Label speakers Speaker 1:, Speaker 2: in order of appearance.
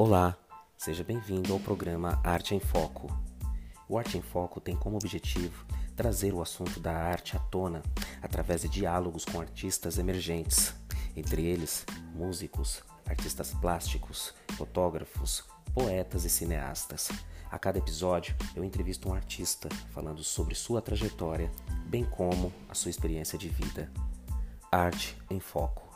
Speaker 1: Olá, seja bem-vindo ao programa Arte em Foco. O Arte em Foco tem como objetivo trazer o assunto da arte à tona através de diálogos com artistas emergentes, entre eles músicos, artistas plásticos, fotógrafos, poetas e cineastas. A cada episódio eu entrevisto um artista falando sobre sua trajetória, bem como a sua experiência de vida. Arte em Foco.